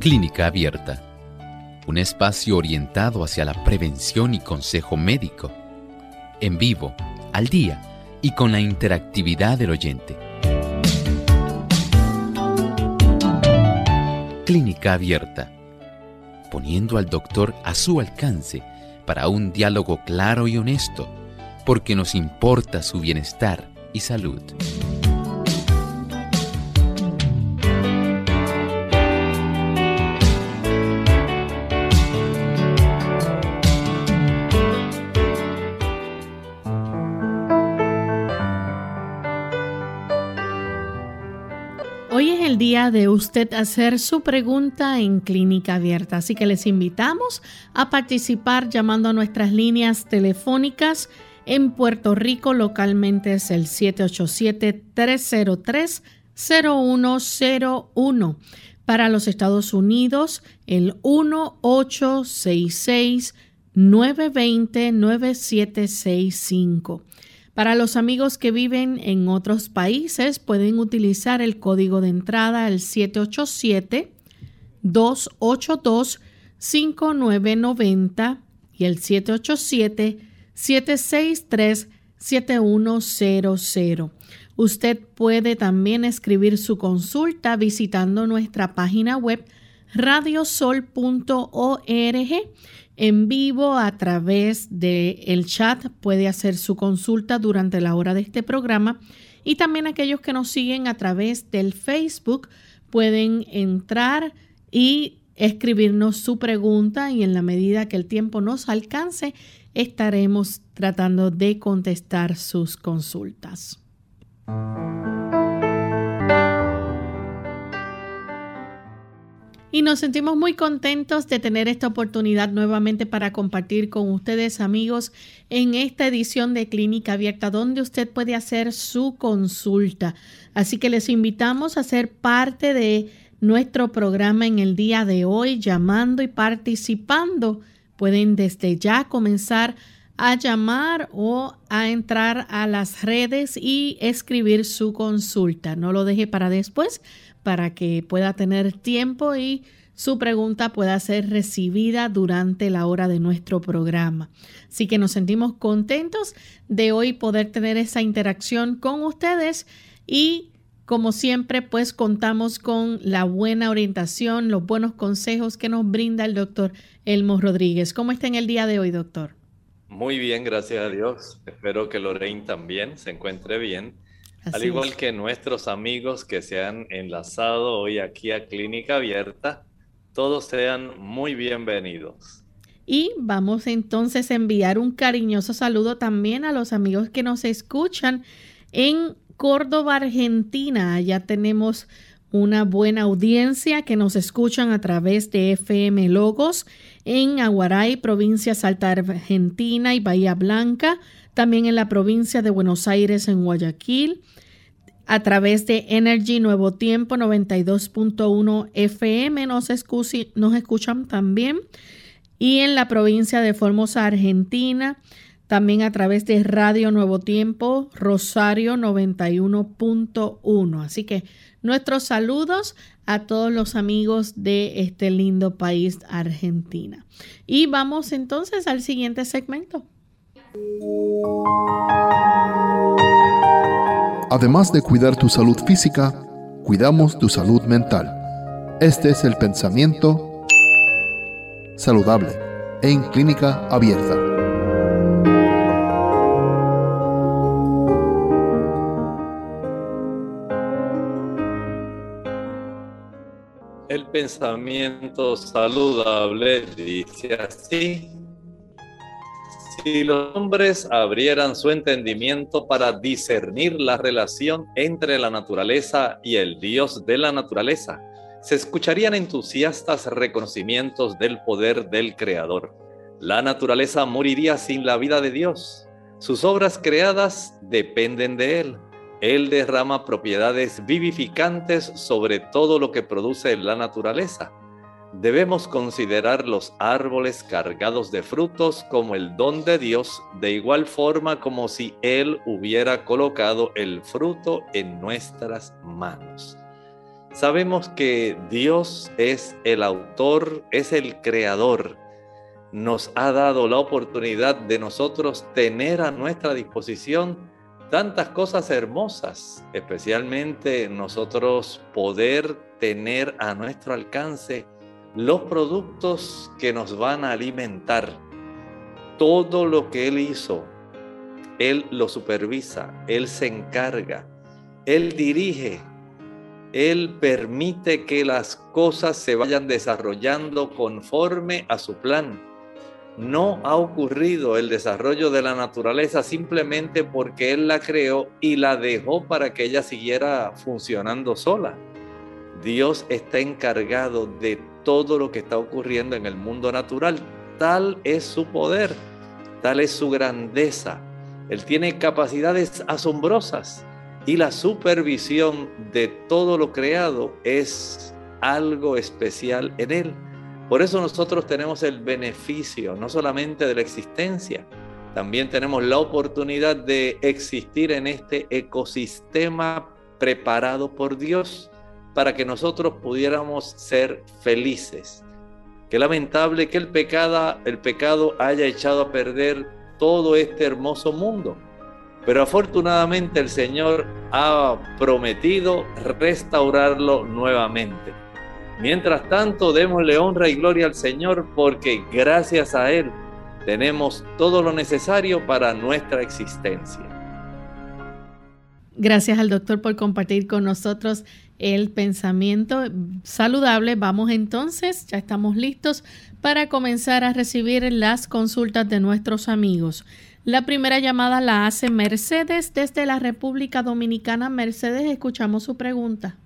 Clínica Abierta, un espacio orientado hacia la prevención y consejo médico, en vivo, al día y con la interactividad del oyente. Clínica Abierta, poniendo al doctor a su alcance para un diálogo claro y honesto, porque nos importa su bienestar y salud. Usted hacer su pregunta en clínica abierta. Así que les invitamos a participar llamando a nuestras líneas telefónicas. En Puerto Rico localmente es el 787-303-0101. Para los Estados Unidos, el 1866 920 9765. Para los amigos que viven en otros países, pueden utilizar el código de entrada el 787-282-5990 y el 787-763-7100. Usted puede también escribir su consulta visitando nuestra página web radiosol.org en vivo a través del el chat. Puede hacer su consulta durante la hora de este programa. Y también aquellos que nos siguen a través del Facebook pueden entrar y escribirnos su pregunta y en la medida que el tiempo nos alcance estaremos tratando de contestar sus consultas. Y nos sentimos muy contentos de tener esta oportunidad nuevamente para compartir con ustedes amigos en esta edición de Clínica Abierta donde usted puede hacer su consulta. Así que les invitamos a ser parte de nuestro programa en el día de hoy llamando y participando. Pueden desde ya comenzar a llamar o a entrar a las redes y escribir su consulta. No lo deje para después para que pueda tener tiempo y su pregunta pueda ser recibida durante la hora de nuestro programa. Así que nos sentimos contentos de hoy poder tener esa interacción con ustedes y como siempre pues contamos con la buena orientación, los buenos consejos que nos brinda el doctor Elmo Rodríguez. ¿Cómo está en el día de hoy, doctor? Muy bien, gracias a Dios. Espero que Lorraine también se encuentre bien al igual que nuestros amigos que se han enlazado hoy aquí a Clínica Abierta, todos sean muy bienvenidos. Y vamos entonces a enviar un cariñoso saludo también a los amigos que nos escuchan en Córdoba, Argentina. Allá tenemos una buena audiencia que nos escuchan a través de FM Logos en Aguaray, provincia Salta Argentina y Bahía Blanca, también en la provincia de Buenos Aires en Guayaquil, a través de Energy Nuevo Tiempo 92.1 FM nos, nos escuchan también y en la provincia de Formosa, Argentina, también a través de Radio Nuevo Tiempo Rosario 91.1. Así que nuestros saludos a todos los amigos de este lindo país, Argentina. Y vamos entonces al siguiente segmento. Además de cuidar tu salud física, cuidamos tu salud mental. Este es el pensamiento saludable en clínica abierta. El pensamiento saludable dice así. Si los hombres abrieran su entendimiento para discernir la relación entre la naturaleza y el Dios de la naturaleza, se escucharían entusiastas reconocimientos del poder del Creador. La naturaleza moriría sin la vida de Dios. Sus obras creadas dependen de Él. Él derrama propiedades vivificantes sobre todo lo que produce la naturaleza debemos considerar los árboles cargados de frutos como el don de Dios, de igual forma como si Él hubiera colocado el fruto en nuestras manos. Sabemos que Dios es el autor, es el creador. Nos ha dado la oportunidad de nosotros tener a nuestra disposición tantas cosas hermosas, especialmente nosotros poder tener a nuestro alcance los productos que nos van a alimentar. Todo lo que Él hizo, Él lo supervisa, Él se encarga, Él dirige, Él permite que las cosas se vayan desarrollando conforme a su plan. No ha ocurrido el desarrollo de la naturaleza simplemente porque Él la creó y la dejó para que ella siguiera funcionando sola. Dios está encargado de todo lo que está ocurriendo en el mundo natural. Tal es su poder, tal es su grandeza. Él tiene capacidades asombrosas y la supervisión de todo lo creado es algo especial en Él. Por eso nosotros tenemos el beneficio no solamente de la existencia, también tenemos la oportunidad de existir en este ecosistema preparado por Dios para que nosotros pudiéramos ser felices. Qué lamentable que el pecado, el pecado haya echado a perder todo este hermoso mundo. Pero afortunadamente el Señor ha prometido restaurarlo nuevamente. Mientras tanto, démosle honra y gloria al Señor porque gracias a Él tenemos todo lo necesario para nuestra existencia. Gracias al doctor por compartir con nosotros el pensamiento saludable. Vamos entonces, ya estamos listos para comenzar a recibir las consultas de nuestros amigos. La primera llamada la hace Mercedes desde la República Dominicana. Mercedes, escuchamos su pregunta.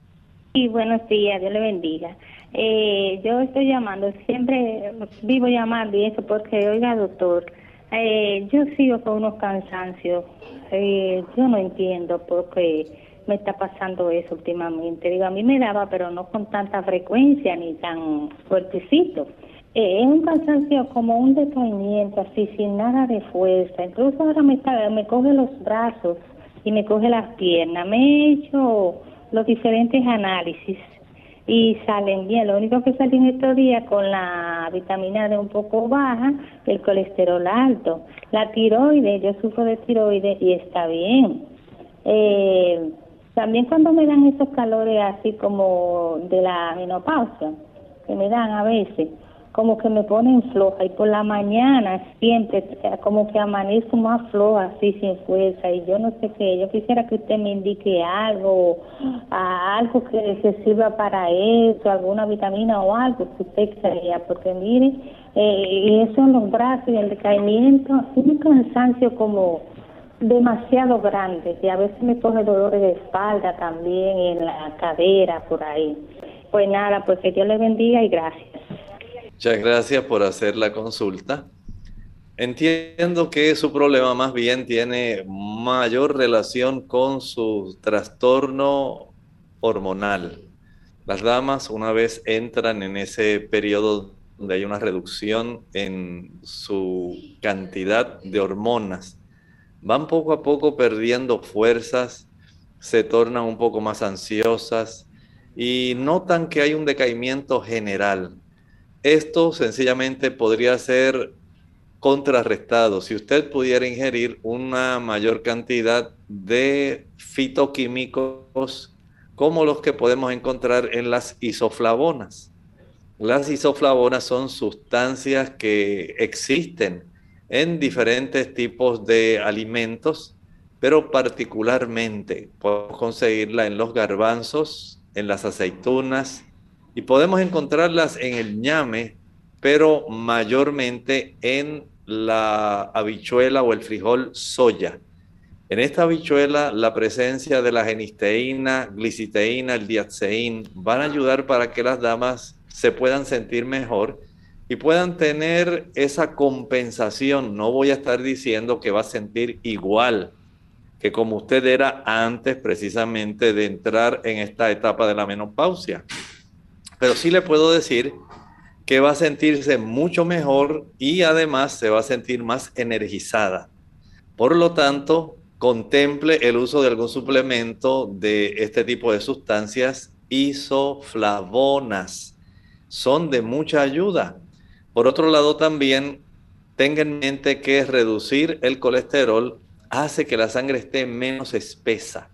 Y buenos días, Dios le bendiga. Eh, yo estoy llamando, siempre vivo llamando y eso porque, oiga, doctor, eh, yo sigo con unos cansancios. Eh, yo no entiendo por qué me está pasando eso últimamente. Digo, a mí me daba, pero no con tanta frecuencia ni tan fuertecito. Eh, es un cansancio como un decaimiento, así, sin nada de fuerza. Incluso ahora me, está, me coge los brazos y me coge las piernas. Me he hecho los diferentes análisis y salen bien. Lo único que salió en estos días con la vitamina D un poco baja, el colesterol alto. La tiroides, yo sufro de tiroides y está bien. Eh, también cuando me dan esos calores así como de la menopausia, que me dan a veces, como que me ponen floja y por la mañana siempre como que amanezco más floja así sin fuerza y yo no sé qué, yo quisiera que usted me indique algo, algo que, se sirva para eso, alguna vitamina o algo que usted crea, porque mire, eh, y eso en los brazos y el decaimiento, un cansancio como demasiado grande y a veces me coge dolores de espalda también en la cadera por ahí. Pues nada, pues que Dios le bendiga y gracias. Muchas gracias por hacer la consulta. Entiendo que su problema más bien tiene mayor relación con su trastorno hormonal. Las damas una vez entran en ese periodo donde hay una reducción en su cantidad de hormonas, van poco a poco perdiendo fuerzas, se tornan un poco más ansiosas y notan que hay un decaimiento general. Esto sencillamente podría ser contrarrestado si usted pudiera ingerir una mayor cantidad de fitoquímicos como los que podemos encontrar en las isoflavonas. Las isoflavonas son sustancias que existen en diferentes tipos de alimentos, pero particularmente podemos conseguirla en los garbanzos, en las aceitunas y podemos encontrarlas en el ñame, pero mayormente en la habichuela o el frijol soya. En esta habichuela, la presencia de la genisteína, gliciteína, el diaceín van a ayudar para que las damas se puedan sentir mejor y puedan tener esa compensación. No voy a estar diciendo que va a sentir igual que como usted era antes precisamente de entrar en esta etapa de la menopausia. Pero sí le puedo decir que va a sentirse mucho mejor y además se va a sentir más energizada. Por lo tanto, contemple el uso de algún suplemento de este tipo de sustancias isoflavonas. Son de mucha ayuda. Por otro lado, también tenga en mente que reducir el colesterol hace que la sangre esté menos espesa.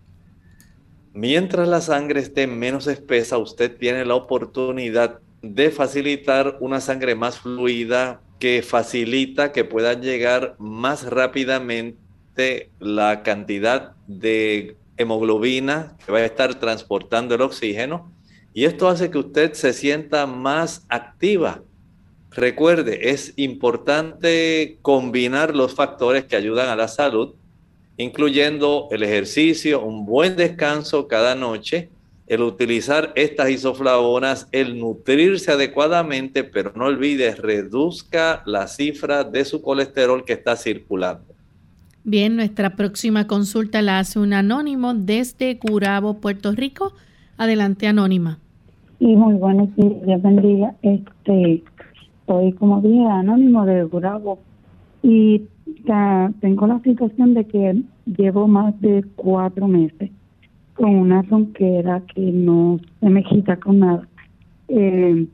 Mientras la sangre esté menos espesa, usted tiene la oportunidad de facilitar una sangre más fluida que facilita que pueda llegar más rápidamente la cantidad de hemoglobina que va a estar transportando el oxígeno y esto hace que usted se sienta más activa. Recuerde, es importante combinar los factores que ayudan a la salud, incluyendo el ejercicio, un buen descanso cada noche, el utilizar estas isoflavonas, el nutrirse adecuadamente, pero no olvide, reduzca la cifra de su colesterol que está circulando. Bien, nuestra próxima consulta la hace un anónimo desde Curabo, Puerto Rico. Adelante, anónima. Y muy buenos días, bendiga. Este, estoy como dije, anónimo de Curabo y tengo la situación de que llevo más de cuatro meses con una ronquera que no se me quita con nada. Eh,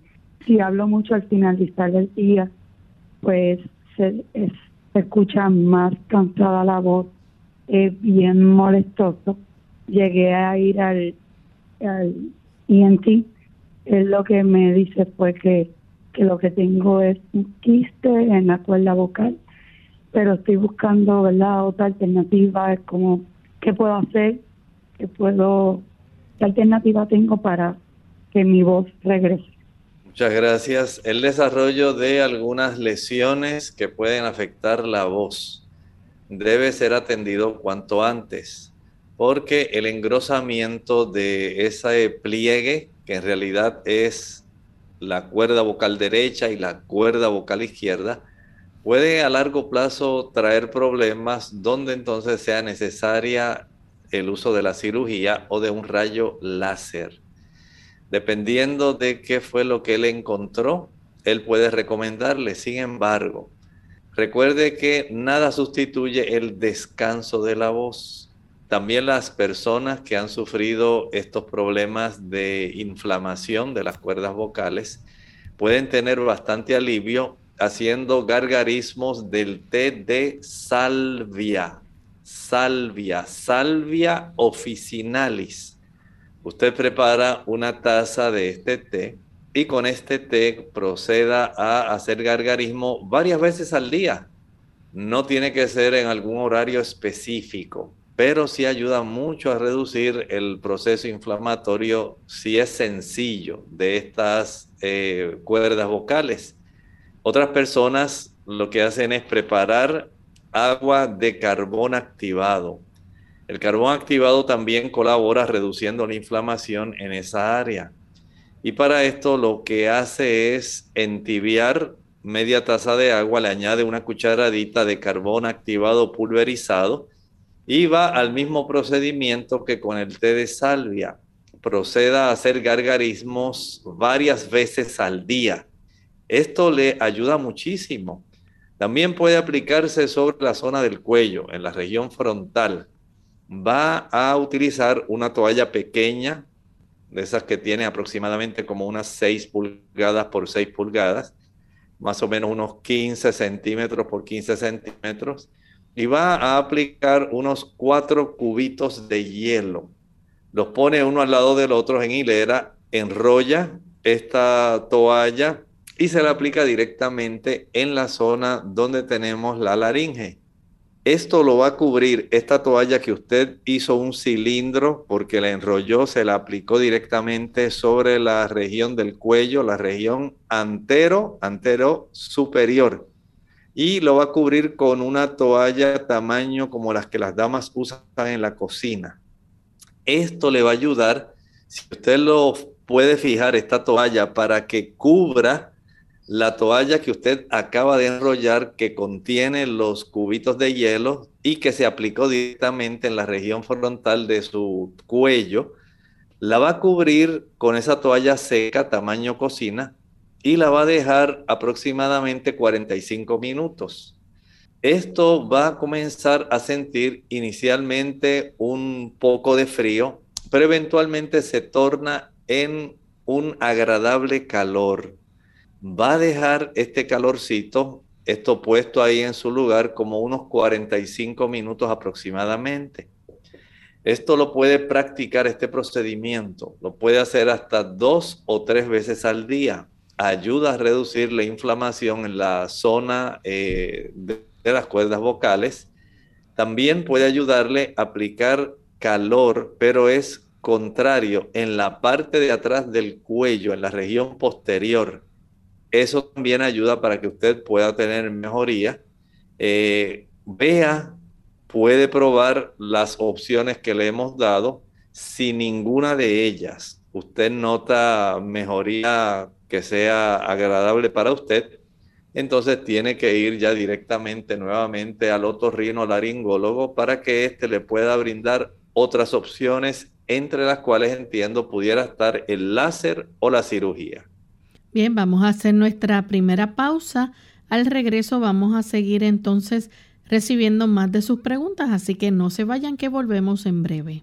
si hablo mucho al finalizar del día, pues se, escucha más cansada la voz, es bien molestoso. Llegué a ir al, al ENT, él lo que me dice fue que, que lo que tengo es un quiste en la cuerda vocal, pero estoy buscando, ¿verdad?, otra alternativa, es como, ¿qué puedo hacer? que puedo, qué alternativa tengo para que mi voz regrese. Muchas gracias. El desarrollo de algunas lesiones que pueden afectar la voz debe ser atendido cuanto antes, porque el engrosamiento de ese pliegue, que en realidad es la cuerda vocal derecha y la cuerda vocal izquierda, puede a largo plazo traer problemas donde entonces sea necesaria el uso de la cirugía o de un rayo láser. Dependiendo de qué fue lo que él encontró, él puede recomendarle. Sin embargo, recuerde que nada sustituye el descanso de la voz. También las personas que han sufrido estos problemas de inflamación de las cuerdas vocales pueden tener bastante alivio haciendo gargarismos del té de salvia salvia, salvia officinalis. Usted prepara una taza de este té y con este té proceda a hacer gargarismo varias veces al día. No tiene que ser en algún horario específico, pero sí ayuda mucho a reducir el proceso inflamatorio si es sencillo de estas eh, cuerdas vocales. Otras personas lo que hacen es preparar agua de carbón activado. El carbón activado también colabora reduciendo la inflamación en esa área. Y para esto lo que hace es entibiar media taza de agua, le añade una cucharadita de carbón activado pulverizado va al mismo procedimiento que con el té de salvia. Proceda a hacer gargarismos varias veces al día. Esto le ayuda muchísimo. También puede aplicarse sobre la zona del cuello, en la región frontal. Va a utilizar una toalla pequeña, de esas que tiene aproximadamente como unas 6 pulgadas por 6 pulgadas, más o menos unos 15 centímetros por 15 centímetros, y va a aplicar unos 4 cubitos de hielo. Los pone uno al lado del otro en hilera, enrolla esta toalla y se la aplica directamente en la zona donde tenemos la laringe. Esto lo va a cubrir esta toalla que usted hizo un cilindro porque la enrolló, se la aplicó directamente sobre la región del cuello, la región antero, antero superior. Y lo va a cubrir con una toalla tamaño como las que las damas usan en la cocina. Esto le va a ayudar, si usted lo puede fijar, esta toalla para que cubra la toalla que usted acaba de enrollar que contiene los cubitos de hielo y que se aplicó directamente en la región frontal de su cuello, la va a cubrir con esa toalla seca tamaño cocina y la va a dejar aproximadamente 45 minutos. Esto va a comenzar a sentir inicialmente un poco de frío, pero eventualmente se torna en un agradable calor. Va a dejar este calorcito, esto puesto ahí en su lugar, como unos 45 minutos aproximadamente. Esto lo puede practicar, este procedimiento, lo puede hacer hasta dos o tres veces al día. Ayuda a reducir la inflamación en la zona eh, de, las cuerdas vocales. También puede ayudarle a aplicar calor, pero es contrario en la parte de atrás del cuello, en la región posterior. Eso también ayuda para que usted pueda tener mejoría. Eh, vea puede probar las opciones que le hemos dado. Si ninguna de ellas usted nota mejoría que sea agradable para usted, entonces tiene que ir ya directamente nuevamente al otorrino laringólogo para que éste le pueda brindar otras opciones, entre las cuales entiendo pudiera estar el láser o la cirugía. Bien, vamos a hacer nuestra primera pausa. Al regreso vamos a seguir entonces recibiendo más de sus preguntas, así que no se vayan que volvemos en breve.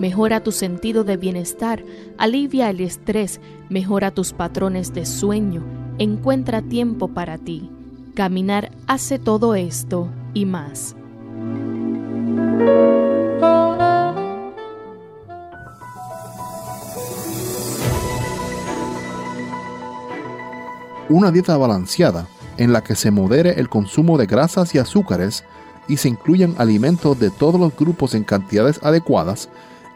Mejora tu sentido de bienestar, alivia el estrés, mejora tus patrones de sueño, encuentra tiempo para ti. Caminar hace todo esto y más. Una dieta balanceada en la que se modere el consumo de grasas y azúcares y se incluyan alimentos de todos los grupos en cantidades adecuadas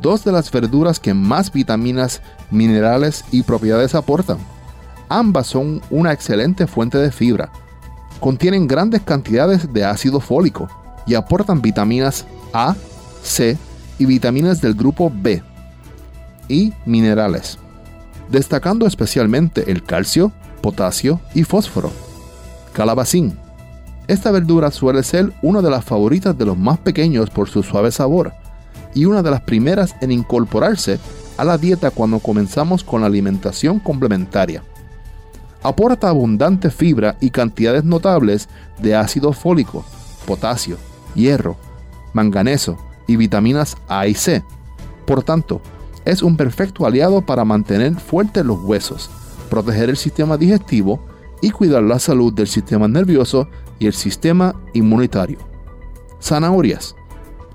Dos de las verduras que más vitaminas, minerales y propiedades aportan. Ambas son una excelente fuente de fibra. Contienen grandes cantidades de ácido fólico y aportan vitaminas A, C y vitaminas del grupo B y minerales destacando especialmente el calcio, potasio y fósforo. Calabacín. Esta verdura suele ser una de las favoritas de los más pequeños por su suave sabor y una de las primeras en incorporarse a la dieta cuando comenzamos con la alimentación complementaria. Aporta abundante fibra y cantidades notables de ácido fólico, potasio, hierro, manganeso y vitaminas A y C. Por tanto, es un perfecto aliado para mantener fuertes los huesos, proteger el sistema digestivo y cuidar la salud del sistema nervioso y el sistema inmunitario. Zanahorias.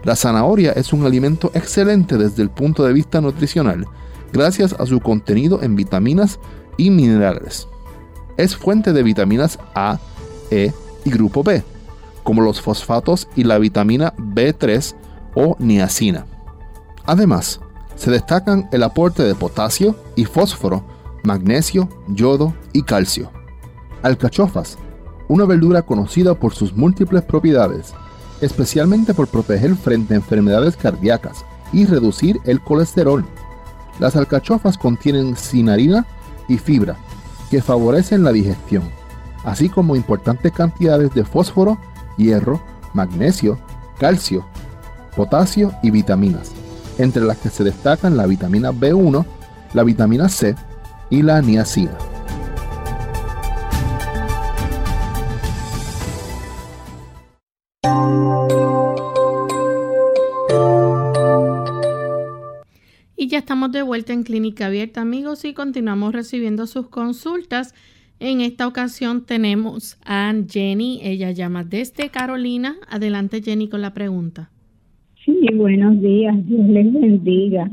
La zanahoria es un alimento excelente desde el punto de vista nutricional, gracias a su contenido en vitaminas y minerales. Es fuente de vitaminas A, E y grupo B, como los fosfatos y la vitamina B3 o niacina. Además, se destacan el aporte de potasio y fósforo, magnesio, yodo y calcio. Alcachofas, una verdura conocida por sus múltiples propiedades, especialmente por proteger frente a enfermedades cardíacas y reducir el colesterol. Las alcachofas contienen cinarina y fibra, que favorecen la digestión, así como importantes cantidades de fósforo, hierro, magnesio, calcio, potasio y vitaminas entre las que se destacan la vitamina B1, la vitamina C y la niacina. De vuelta en Clínica Abierta, amigos, y continuamos recibiendo sus consultas. En esta ocasión tenemos a Jenny, ella llama desde Carolina. Adelante, Jenny, con la pregunta. Sí, buenos días, Dios les bendiga.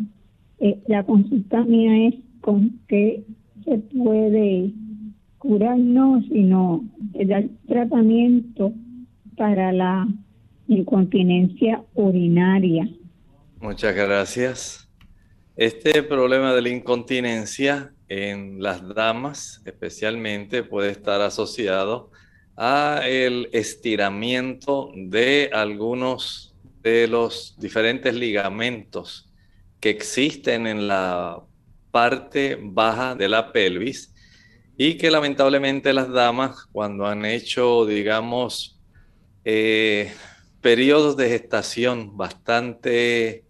Eh, la consulta mía es con qué se puede curarnos, sino el tratamiento para la incontinencia urinaria. Muchas gracias. Este problema de la incontinencia en las damas especialmente puede estar asociado a el estiramiento de algunos de los diferentes ligamentos que existen en la parte baja de la pelvis y que lamentablemente las damas cuando han hecho, digamos, eh, periodos de gestación bastante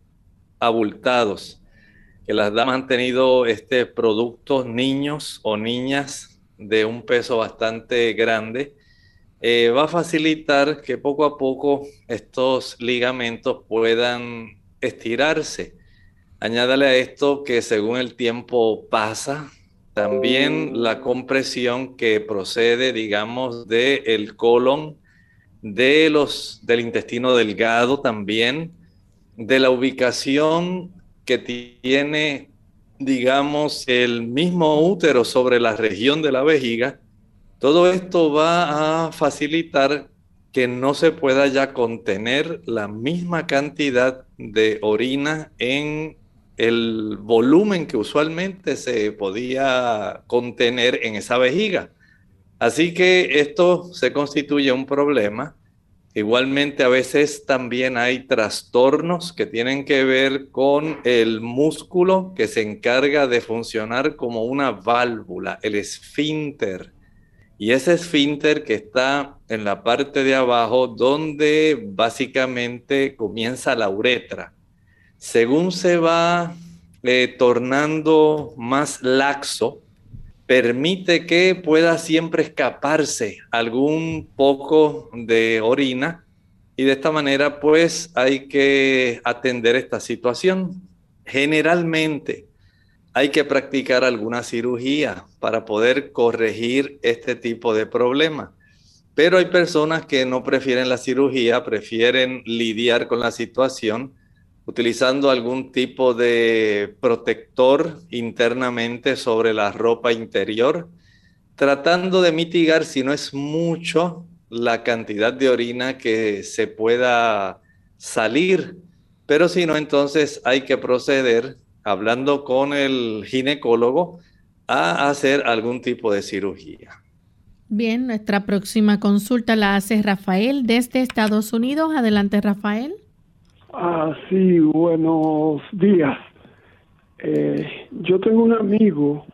abultados, que las damas han tenido este productos niños o niñas de un peso bastante grande, eh, va a facilitar que poco a poco estos ligamentos puedan estirarse. Añádale a esto que según el tiempo pasa, también la compresión que procede, digamos, del el colon, de los, del intestino delgado también, de la ubicación que tiene, digamos, el mismo útero sobre la región de la vejiga, todo esto va a facilitar que no se pueda ya contener la misma cantidad de orina en el volumen que usualmente se podía contener en esa vejiga. Así que esto se constituye un problema Igualmente a veces también hay trastornos que tienen que ver con el músculo que se encarga de funcionar como una válvula, el esfínter. Y ese esfínter que está en la parte de abajo donde básicamente comienza la uretra. Según se va eh, tornando más laxo, permite que pueda siempre escaparse algún poco de orina y de esta manera pues hay que atender esta situación. Generalmente hay que practicar alguna cirugía para poder corregir este tipo de problema. Pero hay personas que no prefieren la cirugía, prefieren lidiar con la situación utilizando algún tipo de protector internamente sobre la ropa interior, tratando de mitigar, si no es mucho, la cantidad de orina que se pueda salir. Pero si no, entonces hay que proceder, hablando con el ginecólogo, a hacer algún tipo de cirugía. Bien, nuestra próxima consulta la hace Rafael desde Estados Unidos. Adelante, Rafael. Ah, sí, buenos días. Eh, yo tengo un amigo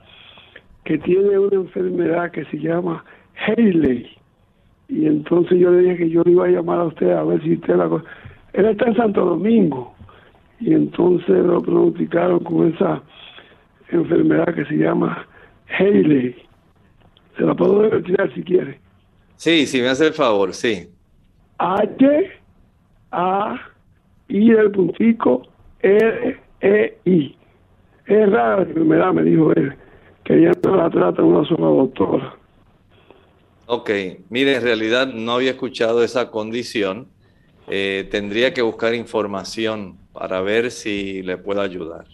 que tiene una enfermedad que se llama Haley. Y entonces yo le dije que yo le iba a llamar a usted a ver si usted la... Él está en Santo Domingo. Y entonces lo pronosticaron con esa enfermedad que se llama Haley. Se la puedo retirar si quiere. Sí, si me hace el favor, sí. H A y el puntico R, E, I. Es rara la enfermedad, me dijo él, que ya no la trata una sola doctora. Ok, mire, en realidad no había escuchado esa condición. Eh, tendría que buscar información para ver si le puedo ayudar.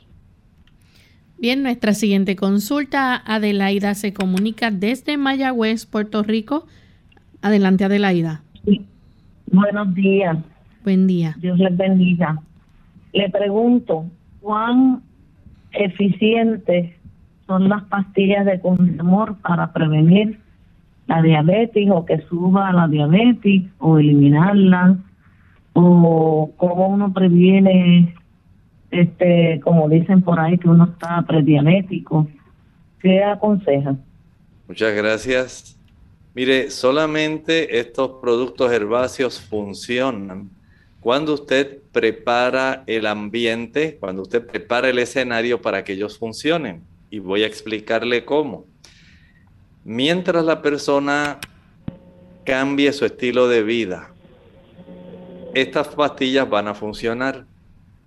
Bien, nuestra siguiente consulta, Adelaida se comunica desde Mayagüez, Puerto Rico. Adelante, Adelaida. Buenos días. Buen día. Dios les bendiga. Le pregunto, ¿cuán eficientes son las pastillas de amor para prevenir la diabetes o que suba la diabetes o eliminarla? ¿O cómo uno previene, este como dicen por ahí, que uno está prediabético? ¿Qué aconseja? Muchas gracias. Mire, solamente estos productos herbáceos funcionan cuando usted prepara el ambiente, cuando usted prepara el escenario para que ellos funcionen. Y voy a explicarle cómo. Mientras la persona cambie su estilo de vida, estas pastillas van a funcionar.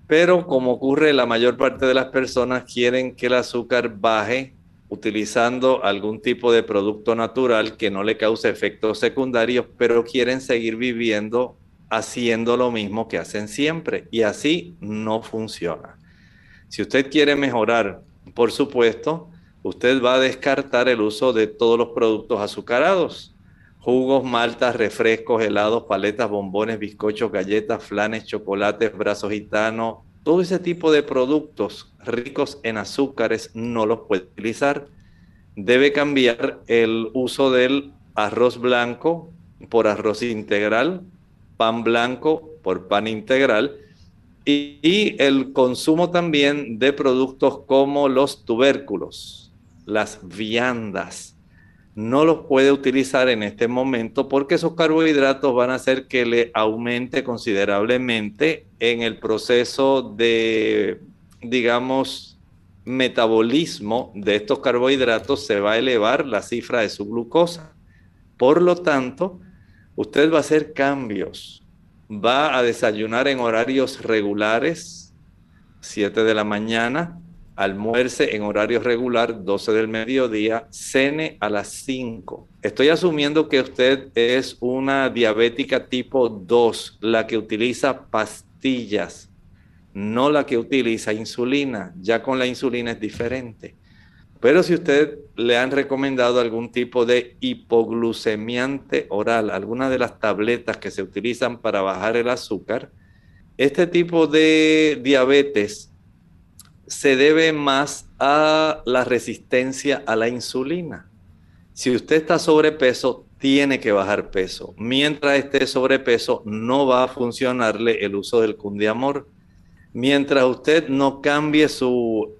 Pero como ocurre, la mayor parte de las personas quieren que el azúcar baje utilizando algún tipo de producto natural que no le cause efectos secundarios, pero quieren seguir viviendo haciendo lo mismo que hacen siempre. Y así no funciona. Si usted quiere mejorar, por supuesto, usted va a descartar el uso de todos los productos azucarados. Jugos, maltas, refrescos, helados, paletas, bombones, bizcochos, galletas, flanes, chocolates, brazos gitanos, todo ese tipo de productos ricos en azúcares no los puede utilizar. Debe cambiar el uso del arroz blanco por arroz integral, pan blanco por pan integral y, el consumo también de productos como los tubérculos, las viandas. No los puede utilizar en este momento porque esos carbohidratos van a hacer que le aumente considerablemente en el proceso de, digamos, metabolismo de estos carbohidratos, se va a elevar la cifra de su glucosa. Por lo tanto, usted va a hacer cambios va a desayunar en horarios regulares, 7 de la mañana, almuerce en horario regular, 12 del mediodía, cene a las 5. Estoy asumiendo que usted es una diabética tipo 2, la que utiliza pastillas, no la que utiliza insulina. Ya con la insulina es diferente. Pero si usted le han recomendado algún tipo de hipoglucemiante oral, alguna de las tabletas que se utilizan para bajar el azúcar, este tipo de diabetes se debe más a la resistencia a la insulina. Si usted está sobrepeso, tiene que bajar peso. Mientras esté sobrepeso, no va a funcionarle el uso del cundiamor. Mientras usted no cambie su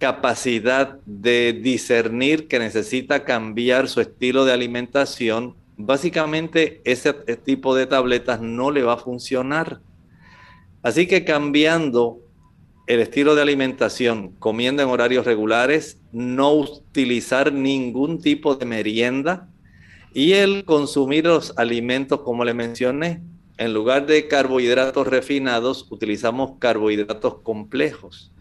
capacidad de discernir que necesita cambiar su estilo de alimentación, básicamente ese tipo de tabletas no le va a funcionar. Así que cambiando el estilo de alimentación, comiendo en horarios regulares, no utilizar ningún tipo de merienda y el consumir los alimentos como le mencioné, en lugar de carbohidratos refinados, utilizamos carbohidratos complejos.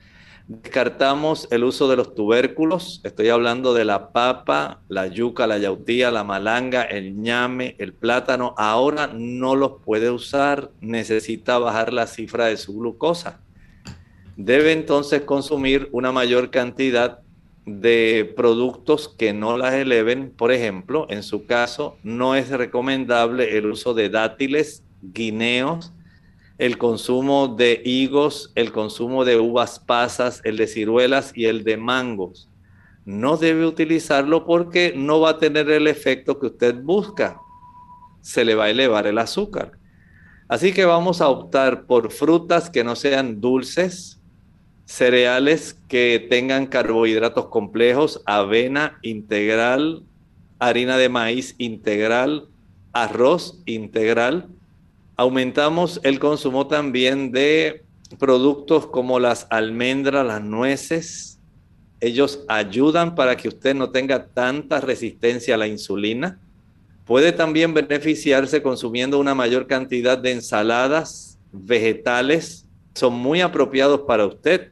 Descartamos el uso de los tubérculos, estoy hablando de la papa, la yuca, la yautía, la malanga, el ñame, el plátano. Ahora no los puede usar, necesita bajar la cifra de su glucosa. Debe entonces consumir una mayor cantidad de productos que no las eleven. Por ejemplo, en su caso, no es recomendable el uso de dátiles, guineos, el consumo de higos, el consumo de uvas pasas, el de ciruelas y el de mangos. No debe utilizarlo porque no va a tener el efecto que usted busca. Se le va a elevar el azúcar. Así que vamos a optar por frutas que no sean dulces, cereales que tengan carbohidratos complejos, avena integral, harina de maíz integral, arroz integral, Aumentamos el consumo también de productos como las almendras, las nueces. Ellos ayudan para que usted no tenga tanta resistencia a la insulina. Puede también beneficiarse consumiendo una mayor cantidad de ensaladas, vegetales. Son muy apropiados para usted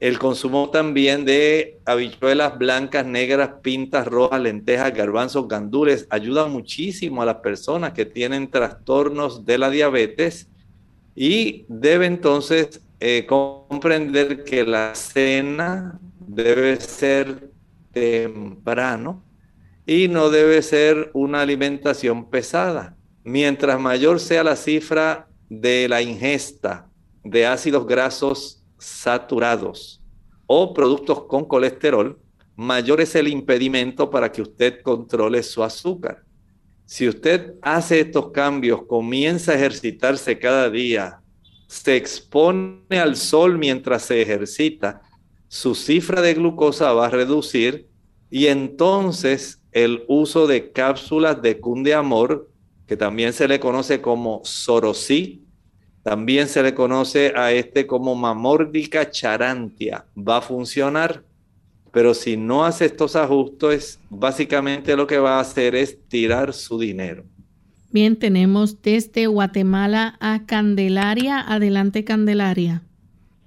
el consumo también de habichuelas blancas, negras, pintas, rojas, lentejas, garbanzos, gandules ayuda muchísimo a las personas que tienen trastornos de la diabetes y debe entonces eh, comprender que la cena debe ser temprano y no debe ser una alimentación pesada. Mientras mayor sea la cifra de la ingesta de ácidos grasos saturados o productos con colesterol, mayor es el impedimento para que usted controle su azúcar. Si usted hace estos cambios, comienza a ejercitarse cada día, se expone al sol mientras se ejercita, su cifra de glucosa va a reducir y entonces el uso de cápsulas de cundeamor, que también se le conoce como sorosí, también se le conoce a este como mamórdica charantia. Va a funcionar, pero si no hace estos ajustes, básicamente lo que va a hacer es tirar su dinero. Bien, tenemos desde Guatemala a Candelaria. Adelante, Candelaria.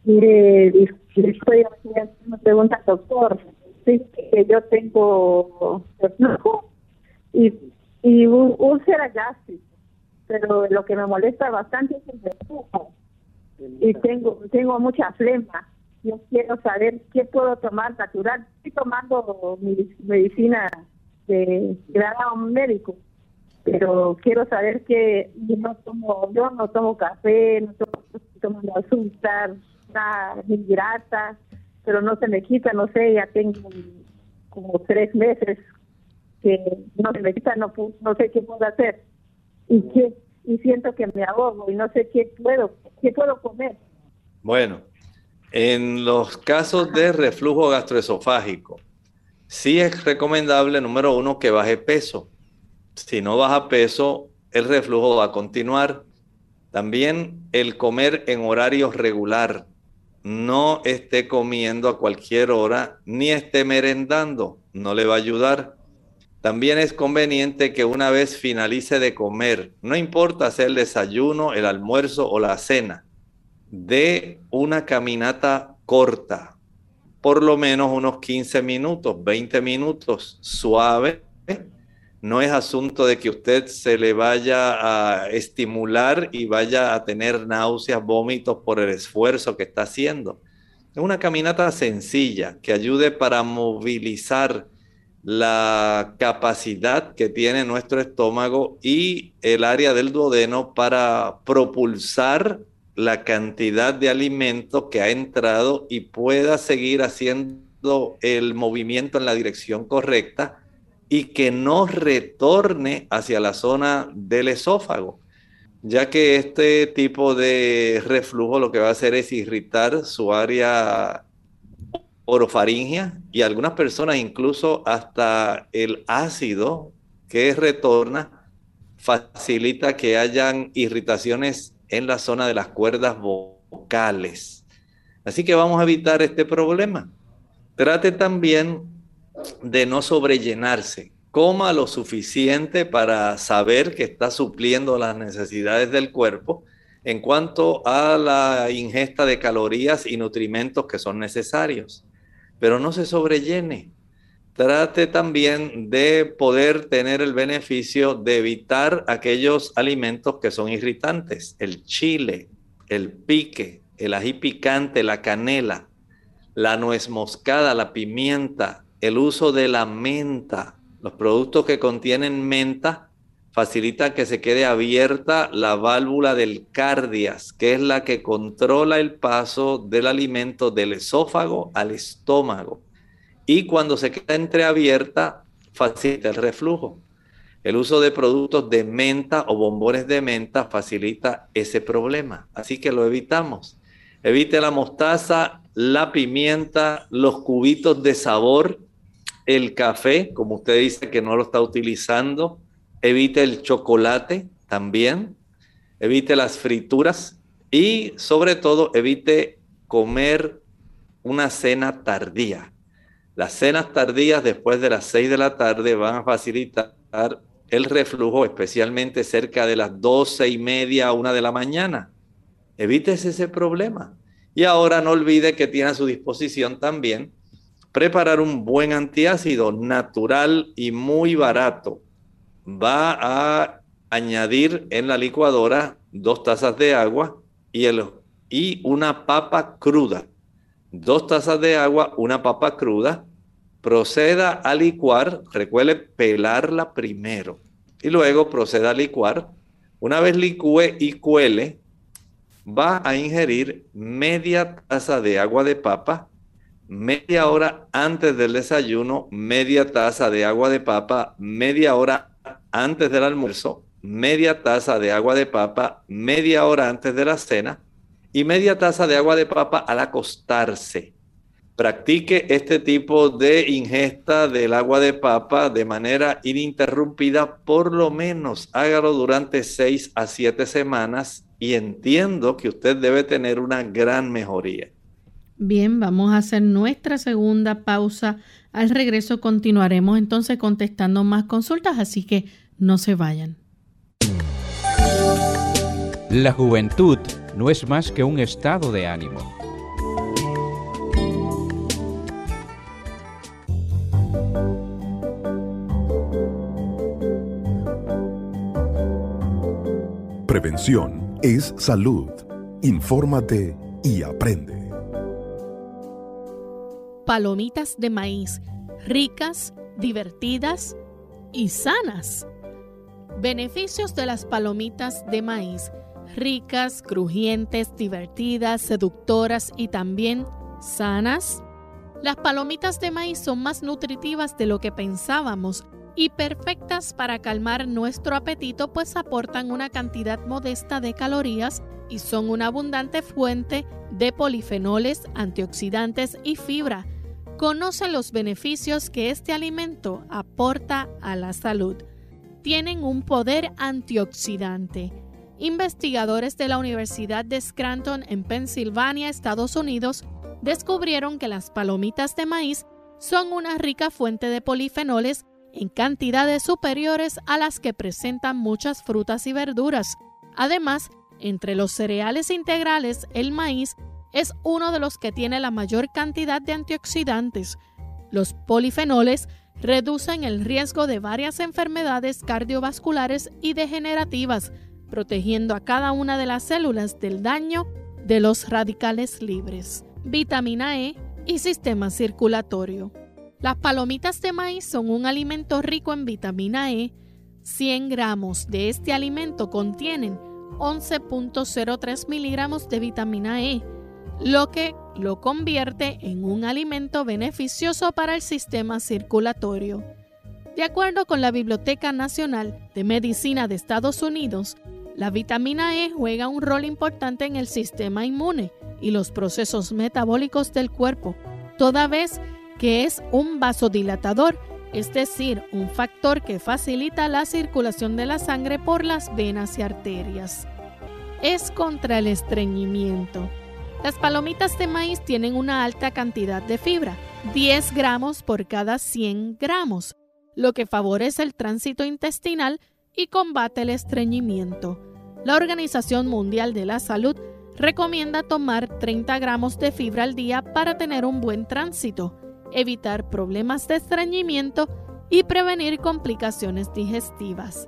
Mire, estoy haciendo una pregunta, doctor. Sí, que yo tengo reflujo y, y úlcera gástrica, pero lo que me molesta bastante es el reflujo. Y tengo, tengo mucha flema. Yo quiero saber qué puedo tomar natural. Estoy tomando mi medicina de grado médico, pero quiero saber que yo no tomo, yo no tomo café, no tomo, tomo azúcar, ni grasa, pero no se me quita, no sé, ya tengo como tres meses que no se me quita, no, no sé qué puedo hacer y qué y siento que me ahogo y no sé qué puedo, qué puedo comer. Bueno, en los casos de reflujo gastroesofágico, sí es recomendable, número uno, que baje peso. Si no baja peso, el reflujo va a continuar. También el comer en horario regular no esté comiendo a cualquier hora ni esté merendando, no le va a ayudar. También es conveniente que una vez finalice de comer, no importa hacer el desayuno, el almuerzo o la cena, de una caminata corta, por lo menos unos 15 minutos, 20 minutos, suave, no es asunto de que usted se le vaya a estimular y vaya a tener náuseas, vómitos por el esfuerzo que está haciendo. Es una caminata sencilla que ayude para movilizar la capacidad que tiene nuestro estómago y el área del duodeno para propulsar la cantidad de alimento que ha entrado y pueda seguir haciendo el movimiento en la dirección correcta y que no retorne hacia la zona del esófago, ya que este tipo de reflujo lo que va a hacer es irritar su área orofaringia y algunas personas incluso hasta el ácido que retorna facilita que hayan irritaciones en la zona de las cuerdas vocales. Así que vamos a evitar este problema. Trate también de no sobrellenarse. Coma lo suficiente para saber que está supliendo las necesidades del cuerpo en cuanto a la ingesta de calorías y nutrimentos que son necesarios. Pero no se sobrellene. Trate también de poder tener el beneficio de evitar aquellos alimentos que son irritantes. El chile, el pique, el ají picante, la canela, la nuez moscada, la pimienta, el uso de la menta. Los productos que contienen menta facilitan que se quede abierta la válvula del cardias, que es la que controla el paso del alimento del esófago al estómago. Y cuando se queda entreabierta, facilita el reflujo. El uso de productos de menta o bombones de menta facilita ese problema. Así que lo evitamos. Evite la mostaza, la pimienta, los cubitos de sabor el café, como usted dice que no lo está utilizando, evite el chocolate también, evite las frituras y sobre todo evite comer una cena tardía. Las cenas tardías después de las 6 de la tarde van a facilitar el reflujo, especialmente cerca de las doce y media a una de la mañana. Evítese ese problema. Y ahora no olvide que tiene a su disposición también preparar un buen antiácido natural y muy barato. Va a añadir en la licuadora dos tazas de agua y, el, y una papa cruda. Dos tazas de agua, una papa cruda. Proceda a licuar, recuerde pelarla primero y luego proceda a licuar. Una vez licúe y cuele, va a ingerir media taza de agua de papa media hora antes del desayuno, media taza de agua de papa, media hora antes del almuerzo, media taza de agua de papa, media hora antes de la cena y media taza de agua de papa al acostarse. Practique este tipo de ingesta del agua de papa de manera ininterrumpida, por lo menos hágalo durante seis a siete semanas y entiendo que usted debe tener una gran mejoría. Bien, vamos a hacer nuestra segunda pausa. Al regreso continuaremos entonces contestando más consultas, así que no se vayan. La juventud no es más que un estado de ánimo. Prevención es salud. Infórmate y aprende. Palomitas de maíz, ricas, divertidas y sanas. Beneficios de las palomitas de maíz, ricas, crujientes, divertidas, seductoras y también sanas. Las palomitas de maíz son más nutritivas de lo que pensábamos y perfectas para calmar nuestro apetito pues aportan una cantidad modesta de calorías y son una abundante fuente de polifenoles, antioxidantes y fibra. Conoce los beneficios que este alimento aporta a la salud. Tienen un poder antioxidante. Investigadores de la Universidad de Scranton en Pensilvania, Estados Unidos, descubrieron que las palomitas de maíz son una rica fuente de polifenoles en cantidades superiores a las que presentan muchas frutas y verduras. Además, entre los cereales integrales, el maíz es uno de los que tiene la mayor cantidad de antioxidantes. Los polifenoles reducen el riesgo de varias enfermedades cardiovasculares y degenerativas, protegiendo a cada una de las células del daño de los radicales libres vitamina E y sistema circulatorio. Las palomitas de maíz son un alimento rico en vitamina E. 100 gramos de este alimento contienen 11.03 miligramos de vitamina E, lo que lo convierte en un alimento beneficioso para el sistema circulatorio. De acuerdo con la Biblioteca Nacional de Medicina de Estados Unidos, la vitamina E juega un rol importante en el sistema inmune y los procesos metabólicos del cuerpo, toda vez que es un vasodilatador, es decir, un factor que facilita la circulación de la sangre por las venas y arterias. Es contra el estreñimiento. Las palomitas de maíz tienen una alta cantidad de fibra, 10 gramos por cada 100 gramos, lo que favorece el tránsito intestinal y combate el estreñimiento. La Organización Mundial de la Salud recomienda tomar 30 gramos de fibra al día para tener un buen tránsito, evitar problemas de estreñimiento y prevenir complicaciones digestivas.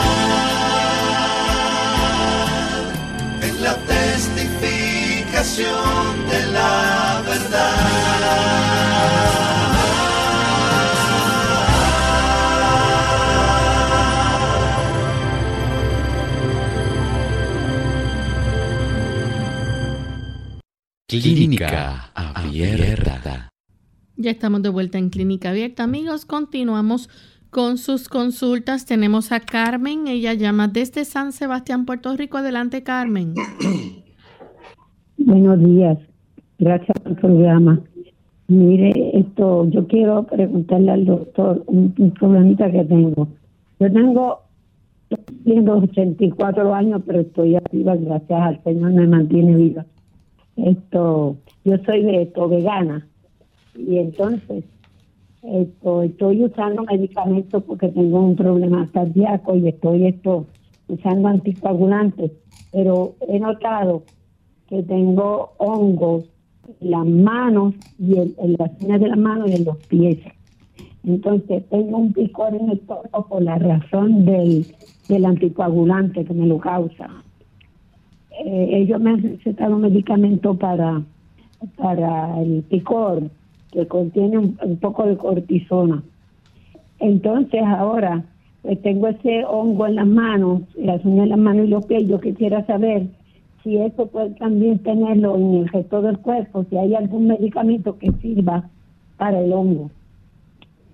de la verdad. Clínica Abierta. Ya estamos de vuelta en Clínica Abierta, amigos. Continuamos con sus consultas. Tenemos a Carmen. Ella llama desde San Sebastián, Puerto Rico. Adelante, Carmen. Buenos días. Gracias por el programa. Mire, esto, yo quiero preguntarle al doctor un, un problemita que tengo. Yo tengo tengo 84 años, pero estoy activa, gracias al Señor me mantiene viva esto yo soy vegana y entonces esto estoy usando medicamentos porque tengo un problema cardíaco y estoy esto usando anticoagulantes pero he notado que tengo hongos en las manos y en, las uñas de las manos y en los pies entonces tengo un picor en el cuerpo por la razón del, del anticoagulante que me lo causa eh, ellos me han recetado un medicamento para, para el picor que contiene un, poco de cortisona. Entonces ahora pues tengo ese hongo en las manos, las uñas en las manos y los pies. Yo quisiera saber si eso puede también tenerlo en el resto del cuerpo, si hay algún medicamento que sirva para el hongo.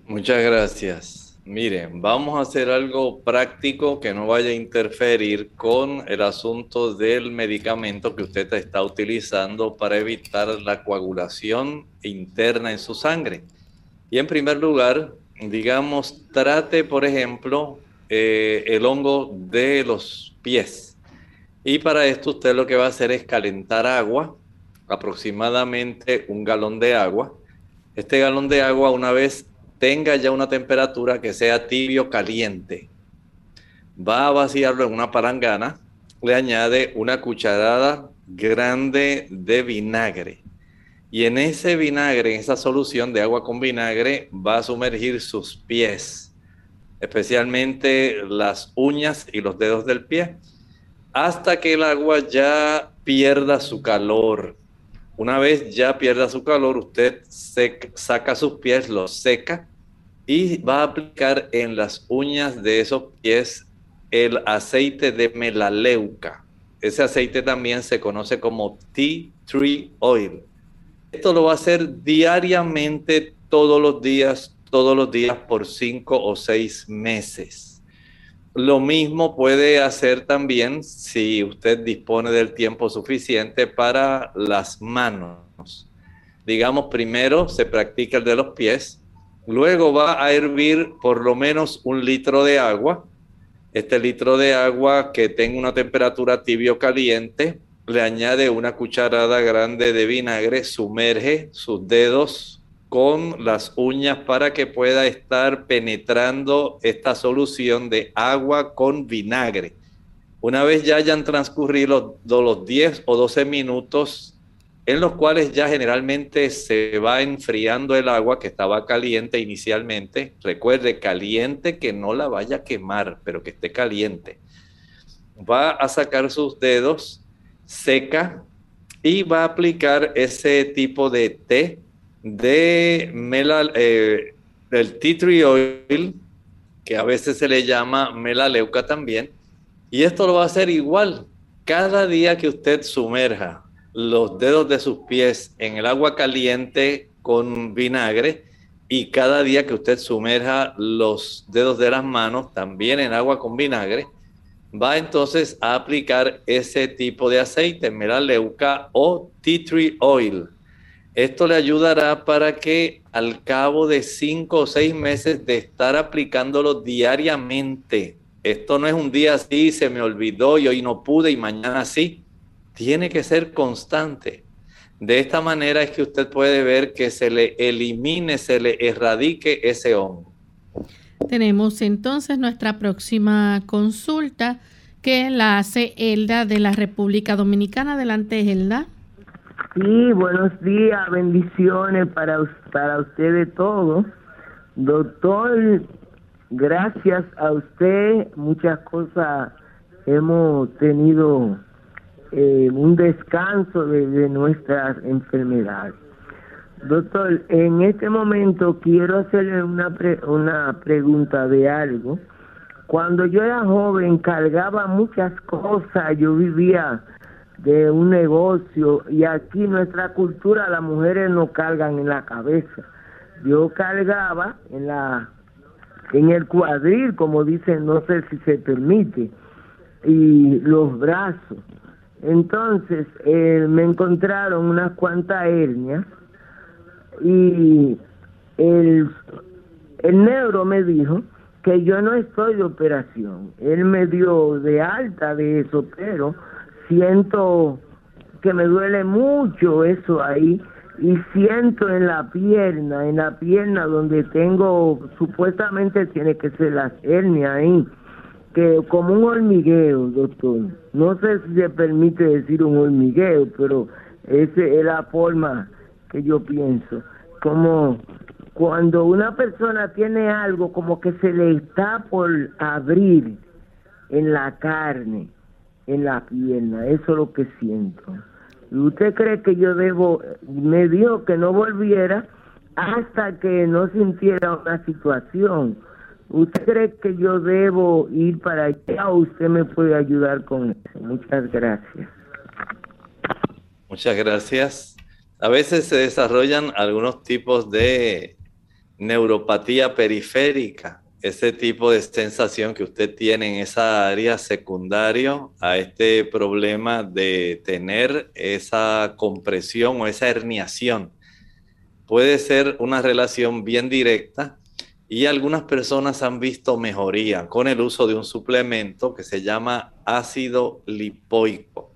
Muchas gracias. Miren, vamos a hacer algo práctico que no vaya a interferir con el asunto del medicamento que usted está utilizando para evitar la coagulación interna en su sangre. Y en primer lugar, digamos, trate, por ejemplo, eh, el hongo de los pies. Y para esto usted lo que va a hacer es calentar agua, aproximadamente un galón de agua. Este galón de agua, una vez tenga ya una temperatura que sea tibio caliente. Va a vaciarlo en una palangana, le añade una cucharada grande de vinagre. Y en ese vinagre, en esa solución de agua con vinagre, va a sumergir sus pies, especialmente las uñas y los dedos del pie, hasta que el agua ya pierda su calor. Una vez ya pierda su calor, usted saca sus pies, los seca y va a aplicar en las uñas de esos pies el aceite de melaleuca. Ese aceite también se conoce como tea tree oil. Esto lo va a hacer diariamente, todos los días, todos los días por cinco o seis meses. Lo mismo puede hacer también si usted dispone del tiempo suficiente para las manos. Digamos, primero se practica el de los pies, Luego va a hervir por lo menos un litro de agua. Este litro de agua que tenga una temperatura tibio caliente, le añade una cucharada grande de vinagre, sumerge sus dedos con las uñas para que pueda estar penetrando esta solución de agua con vinagre. Una vez ya hayan transcurrido los 10 o 12 minutos en los cuales ya generalmente se va enfriando el agua que estaba caliente inicialmente. Recuerde, caliente que no la vaya a quemar, pero que esté caliente. Va a sacar sus dedos, seca, y va a aplicar ese tipo de té de melal, eh, del tea tree oil, que a veces se le llama melaleuca también. Y esto lo va a hacer igual. Cada día que usted sumerja los dedos de sus pies en el agua caliente con vinagre y cada día que usted sumerja los dedos de las manos también en agua con vinagre, va entonces a aplicar ese tipo de aceite, melaleuca o tea tree oil. Esto le ayudará para que al cabo de cinco o seis meses de estar aplicándolo diariamente, esto no es un día así, se me olvidó y hoy no pude y mañana sí tiene que ser constante. De esta manera es que usted puede ver que se le elimine, se le erradique ese hongo. Tenemos entonces nuestra próxima consulta que la hace Elda de la República Dominicana. Adelante, Elda. Sí, buenos días, bendiciones para, para ustedes todos. Doctor, gracias a usted, muchas cosas hemos tenido eh, un descanso de, nuestras enfermedades. Doctor, en este momento quiero hacerle una, una pregunta de algo. Cuando yo era joven cargaba muchas cosas, yo vivía de un negocio y aquí nuestra cultura las mujeres no cargan en la cabeza. Yo cargaba en la en el cuadril, como dicen, no sé si se permite, y los brazos. Entonces eh, me encontraron unas cuantas hernias y el, el neuro me dijo que yo no estoy de operación. Él me dio de alta de eso, pero siento que me duele mucho eso ahí y siento en la pierna, en la pierna donde tengo, supuestamente tiene que ser las hernias ahí que como un hormigueo, doctor. No sé si se permite decir un hormigueo, pero esa es la forma que yo pienso. Como cuando una persona tiene algo como que se le está por abrir en la carne, en la pierna, eso es lo que siento. ¿Y usted cree que yo debo, me dijo que no volviera hasta que no sintiera una situación? ¿Usted cree que yo debo ir para allá o usted me puede ayudar con eso? Muchas gracias. Muchas gracias. A veces se desarrollan algunos tipos de neuropatía periférica ese tipo de sensación que usted tiene en esa área secundario a este problema de tener esa compresión o esa herniación. Puede ser una relación bien directa y algunas personas han visto mejoría con el uso de un suplemento que se llama ácido lipoico.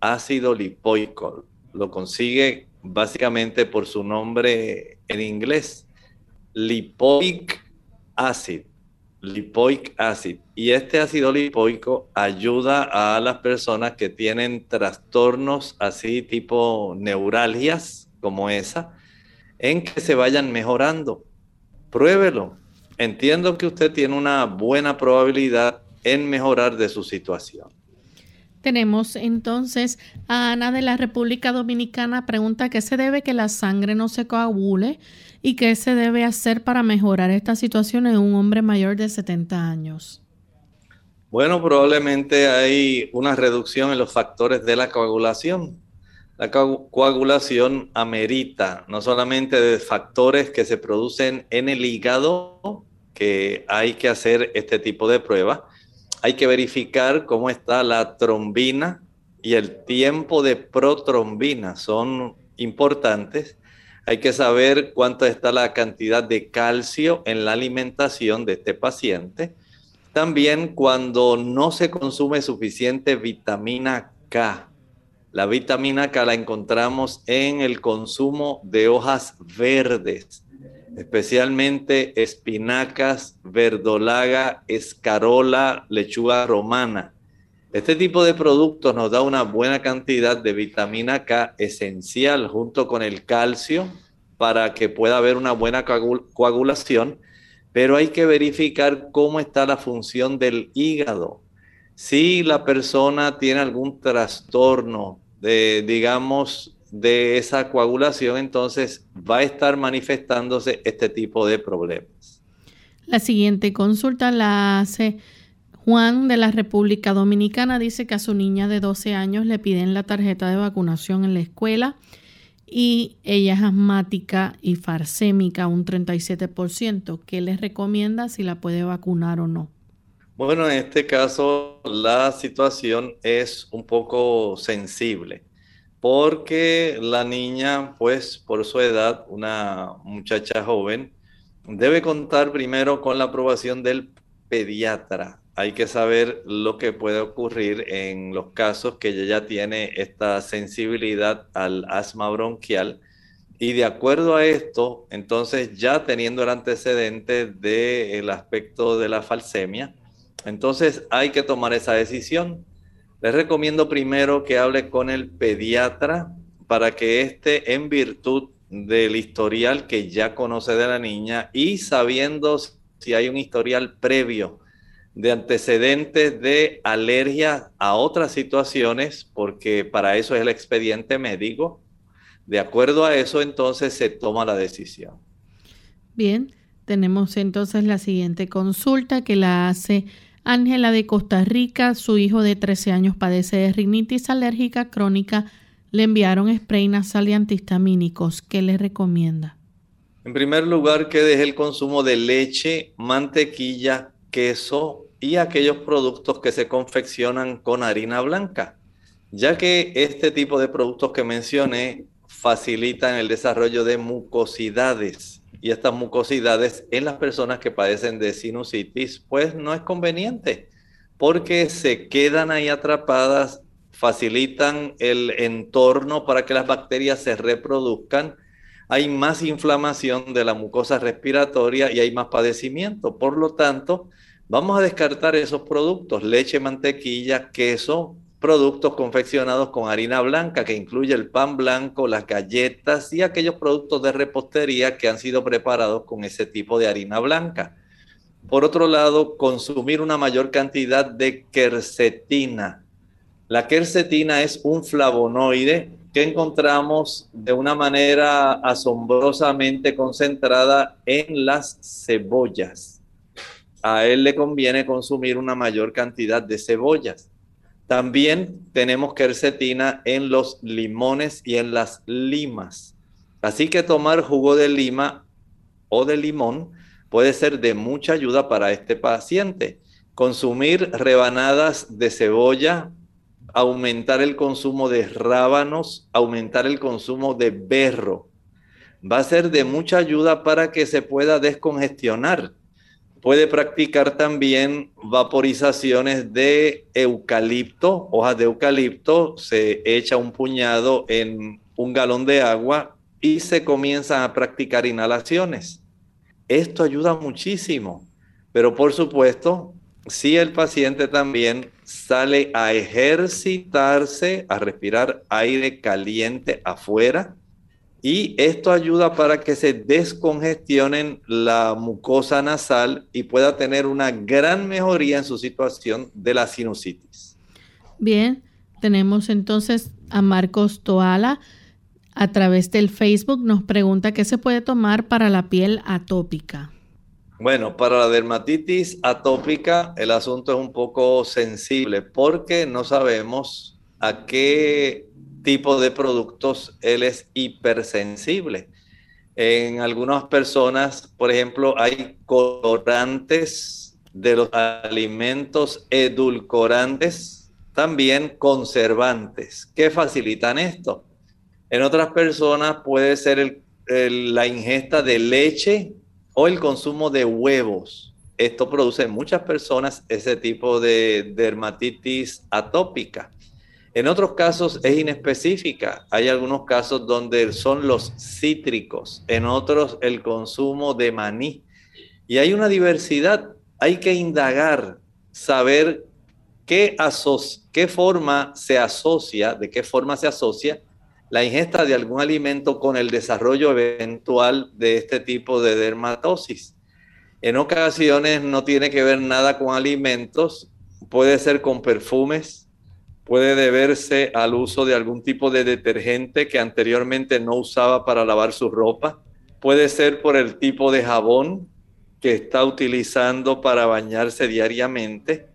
Ácido lipoico. Lo consigue básicamente por su nombre en inglés, lipoic acid, lipoic acid. Y este ácido lipoico ayuda a las personas que tienen trastornos así tipo neuralgias como esa, en que se vayan mejorando. Pruébelo. Entiendo que usted tiene una buena probabilidad en mejorar de su situación. Tenemos entonces a Ana de la República Dominicana. Pregunta qué se debe que la sangre no se coagule y qué se debe hacer para mejorar esta situación en un hombre mayor de 70 años. Bueno, probablemente hay una reducción en los factores de la coagulación. La coagulación amerita no solamente de factores que se producen en el hígado, que hay que hacer este tipo de pruebas, hay que verificar cómo está la trombina y el tiempo de protrombina son importantes. Hay que saber cuánto está la cantidad de calcio en la alimentación de este paciente. También cuando no se consume suficiente vitamina K. La vitamina K la encontramos en el consumo de hojas verdes especialmente espinacas, verdolaga, escarola, lechuga romana. Este tipo de productos nos da una buena cantidad de vitamina K esencial junto con el calcio para que pueda haber una buena coagulación, pero hay que verificar cómo está la función del hígado. Si la persona tiene algún trastorno de, digamos, de esa coagulación, entonces va a estar manifestándose este tipo de problemas. La siguiente consulta la hace Juan de la República Dominicana. Dice que a su niña de 12 años le piden la tarjeta de vacunación en la escuela y ella es asmática y farsémica, un 37%. ¿Qué les recomienda si la puede vacunar o no? Bueno, en este caso la situación es un poco sensible porque la niña, pues por su edad, una muchacha joven, debe contar primero con la aprobación del pediatra. Hay que saber lo que puede ocurrir en los casos que ella ya tiene esta sensibilidad al asma bronquial. Y de acuerdo a esto, entonces ya teniendo el antecedente del aspecto de la falsemia, entonces hay que tomar esa decisión les recomiendo primero que hable con el pediatra para que éste, en virtud del historial que ya conoce de la niña y sabiendo si hay un historial previo de antecedentes de alergia a otras situaciones, porque para eso es el expediente médico, de acuerdo a eso entonces se toma la decisión. Bien, tenemos entonces la siguiente consulta que la hace Ángela de Costa Rica, su hijo de 13 años padece de rinitis alérgica crónica. Le enviaron spray nasal y antihistamínicos. ¿Qué le recomienda? En primer lugar, que deje el consumo de leche, mantequilla, queso y aquellos productos que se confeccionan con harina blanca, ya que este tipo de productos que mencioné facilitan el desarrollo de mucosidades y estas mucosidades en las personas que padecen de sinusitis, pues no es conveniente porque se quedan ahí atrapadas, facilitan el entorno para que las bacterias se reproduzcan, hay más inflamación de la mucosa respiratoria y hay más padecimiento. Por lo tanto, vamos a descartar esos productos, leche, mantequilla, queso, productos confeccionados con harina blanca, que incluye el pan blanco, las galletas y aquellos productos de repostería que han sido preparados con ese tipo de harina blanca. Por otro lado, consumir una mayor cantidad de quercetina. La quercetina es un flavonoide que encontramos de una manera asombrosamente concentrada en las cebollas. A él le conviene consumir una mayor cantidad de cebollas. También tenemos quercetina en los limones y en las limas. Así que tomar jugo de lima o de limón puede ser de mucha ayuda para este paciente. Consumir rebanadas de cebolla, aumentar el consumo de rábanos, aumentar el consumo de berro. Va a ser de mucha ayuda para que se pueda descongestionar. Puede practicar también vaporizaciones de eucalipto, hojas de eucalipto, se echa un puñado en un galón de agua y se comienzan a practicar inhalaciones. Esto ayuda muchísimo, pero por supuesto, si el paciente también sale a ejercitarse, a respirar aire caliente afuera, y esto ayuda para que se descongestionen la mucosa nasal y pueda tener una gran mejoría en su situación de la sinusitis. Bien, tenemos entonces a Marcos Toala a través del Facebook nos pregunta qué se puede tomar para la piel atópica. Bueno, para la dermatitis atópica el asunto es un poco sensible porque no sabemos a qué tipo de productos él es hipersensible. En algunas personas, por ejemplo, hay colorantes de los alimentos, edulcorantes, también conservantes, que facilitan esto. En otras personas puede ser la ingesta de leche o el consumo de huevos. Esto produce en muchas personas ese tipo de dermatitis atópica. En otros casos es inespecífica. Hay algunos casos donde son los cítricos, en otros el consumo de maní. Y hay una diversidad. Hay que indagar, saber qué, forma se asocia, de qué forma se asocia la ingesta de algún alimento con el desarrollo eventual de este tipo de dermatosis. En ocasiones no tiene que ver nada con alimentos, puede ser con perfumes, puede deberse al uso de algún tipo de detergente que anteriormente no usaba para lavar su ropa, puede ser por el tipo de jabón que está utilizando para bañarse diariamente,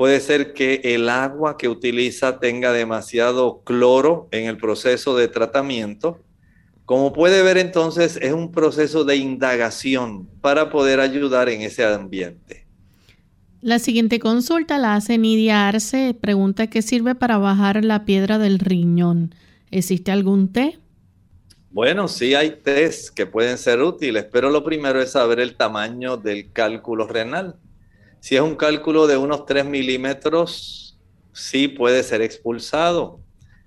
Puede ser que el agua que utiliza tenga demasiado cloro en el proceso de tratamiento. Como puede ver entonces, es un proceso de indagación para poder ayudar en ese ambiente. La siguiente consulta la hace Nidia Arce. Pregunta qué sirve para bajar la piedra del riñón. ¿Existe algún té? Bueno, sí hay tés que pueden ser útiles, pero lo primero es saber el tamaño del cálculo renal. Si es un cálculo de unos 3 milímetros, sí puede ser expulsado.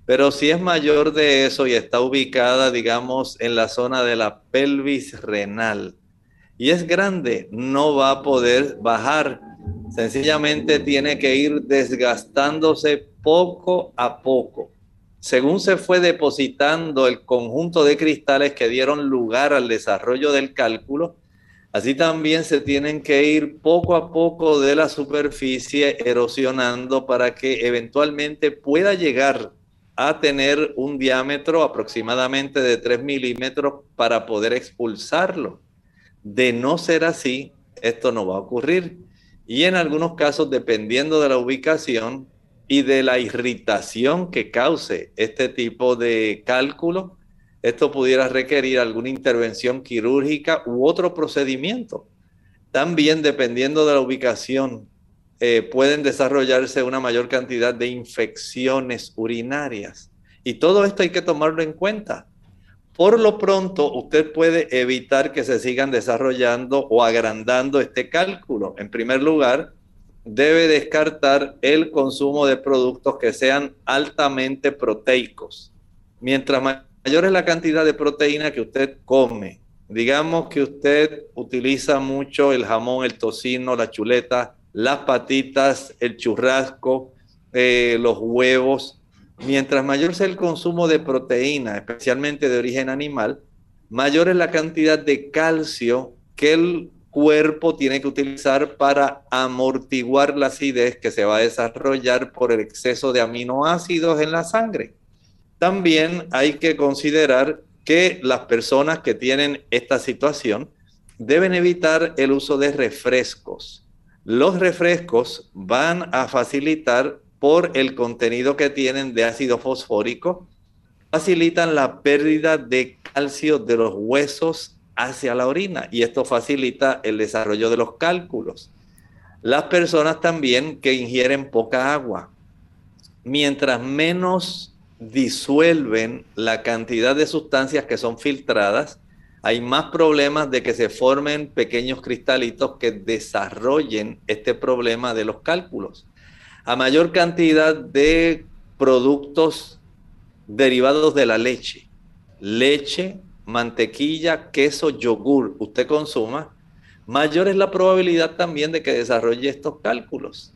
Pero si es mayor de eso y está ubicada, digamos, en la zona de la pelvis renal y es grande, no va a poder bajar. Sencillamente tiene que ir desgastándose poco a poco. Según se fue depositando el conjunto de cristales que dieron lugar al desarrollo del cálculo, Así también se tienen que ir poco a poco de la superficie erosionando para que eventualmente pueda llegar a tener un diámetro aproximadamente de 3 milímetros para poder expulsarlo. De no ser así, esto no va a ocurrir. Y en algunos casos, dependiendo de la ubicación y de la irritación que cause este tipo de cálculo, esto pudiera requerir alguna intervención quirúrgica u otro procedimiento. También, dependiendo de la ubicación, eh, pueden desarrollarse una mayor cantidad de infecciones urinarias. Y todo esto hay que tomarlo en cuenta. Por lo pronto, usted puede evitar que se sigan desarrollando o agrandando este cálculo. En primer lugar, debe descartar el consumo de productos que sean altamente proteicos. Mientras mayor es la cantidad de proteína que usted come. Digamos que usted utiliza mucho el jamón, el tocino, la chuleta, las patitas, el churrasco, eh, los huevos. Mientras mayor sea el consumo de proteína, especialmente de origen animal, mayor es la cantidad de calcio que el cuerpo tiene que utilizar para amortiguar la acidez que se va a desarrollar por el exceso de aminoácidos en la sangre. También hay que considerar que las personas que tienen esta situación deben evitar el uso de refrescos. Los refrescos van a facilitar por el contenido que tienen de ácido fosfórico, facilitan la pérdida de calcio de los huesos hacia la orina y esto facilita el desarrollo de los cálculos. Las personas también que ingieren poca agua, mientras menos disuelven la cantidad de sustancias que son filtradas, hay más problemas de que se formen pequeños cristalitos que desarrollen este problema de los cálculos. A mayor cantidad de productos derivados de la leche, leche, mantequilla, queso, yogur, usted consuma, mayor es la probabilidad también de que desarrolle estos cálculos.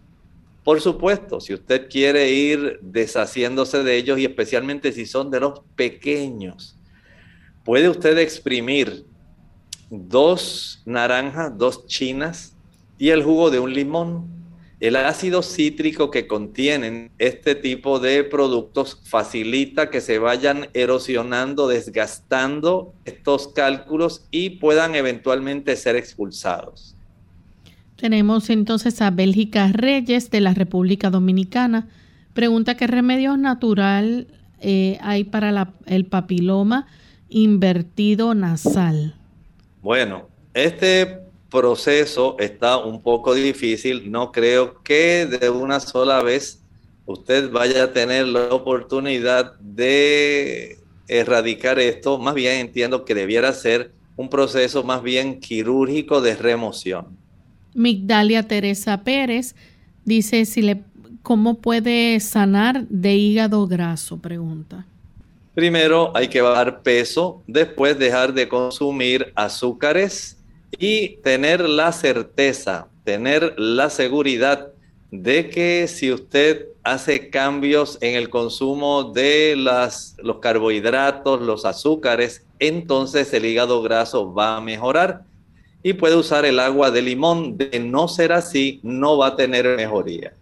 Por supuesto, si usted quiere ir deshaciéndose de ellos y especialmente si son de los pequeños, puede usted exprimir dos naranjas, dos chinas y el jugo de un limón. El ácido cítrico que contienen este tipo de productos facilita que se vayan erosionando, desgastando estos cálculos y puedan eventualmente ser expulsados. Tenemos entonces a Bélgica Reyes de la República Dominicana. Pregunta qué remedios natural eh, hay para el papiloma invertido nasal. Bueno, este proceso está un poco difícil. No creo que de una sola vez usted vaya a tener la oportunidad de erradicar esto. Más bien entiendo que debiera ser un proceso más bien quirúrgico de remoción. Migdalia Teresa Pérez dice si le cómo puede sanar de hígado graso, pregunta. Primero hay que bajar peso, después dejar de consumir azúcares y tener la certeza, tener la seguridad de que si usted hace cambios en el consumo de los carbohidratos, los azúcares, entonces el hígado graso va a mejorar y puede usar el agua de limón. De no ser así, no va a tener mejoría.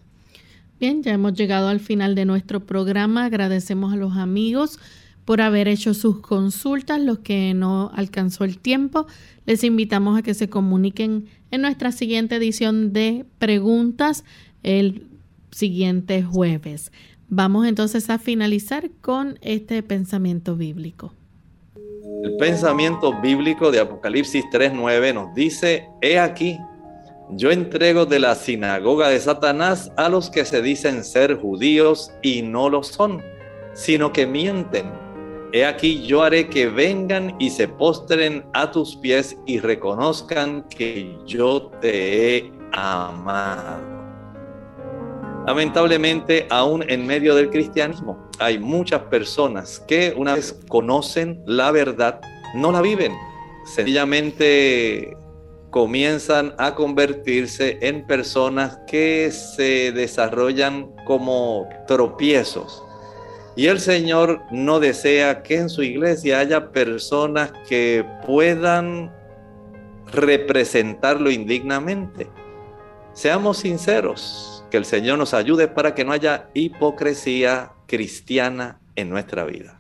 Bien, ya hemos llegado al final de nuestro programa. Agradecemos a los amigos por haber hecho sus consultas. Los que no alcanzó el tiempo, les invitamos a que se comuniquen en nuestra siguiente edición de preguntas el siguiente jueves. Vamos entonces a finalizar con este pensamiento bíblico. El pensamiento bíblico de Apocalipsis 3.9 nos dice, he aquí, yo entrego de la sinagoga de Satanás a los que se dicen ser judíos y no lo son, sino que mienten. He aquí yo haré que vengan y se postren a tus pies y reconozcan que yo te he amado. Lamentablemente, aún en medio del cristianismo, hay muchas personas que una vez conocen la verdad, no la viven. Sencillamente comienzan a convertirse en personas que se desarrollan como tropiezos. Y el Señor no desea que en su iglesia haya personas que puedan representarlo indignamente. Seamos sinceros, que el Señor nos ayude para que no haya hipocresía cristiana en nuestra vida.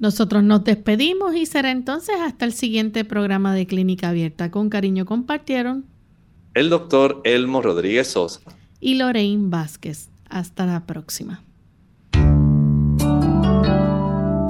Nosotros nos despedimos y será entonces hasta el siguiente programa de Clínica Abierta. Con cariño compartieron el doctor Elmo Rodríguez Sosa y Lorraine Vázquez. Hasta la próxima.